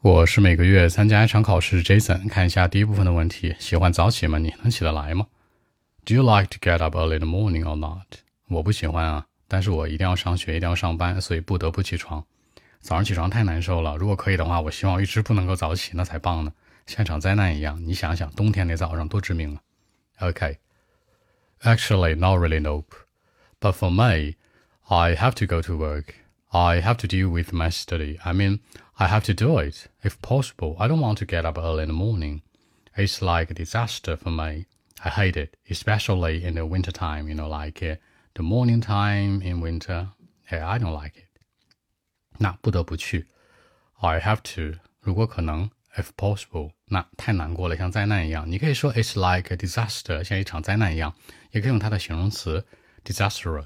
我是每个月参加一场考试，Jason。看一下第一部分的问题：喜欢早起吗？你能起得来吗？Do you like to get up early in the morning or not？我不喜欢啊，但是我一定要上学，一定要上班，所以不得不起床。早上起床太难受了，如果可以的话，我希望一直不能够早起，那才棒呢，像场灾难一样。你想想，冬天那早上多致命啊。OK，actually not really nope，but for me，I have to go to work。I have to deal with my study. I mean, I have to do it. If possible, I don't want to get up early in the morning. It's like a disaster for me. I hate it, especially in the winter time, you know, like uh, the morning time in winter. Yeah, I don't like it. 那不得不去，I have to。如果可能，if possible，那太难过了，像灾难一样。你可以说 it's like a disaster，像一场灾难一样，也可以用它的形容词 disastrous。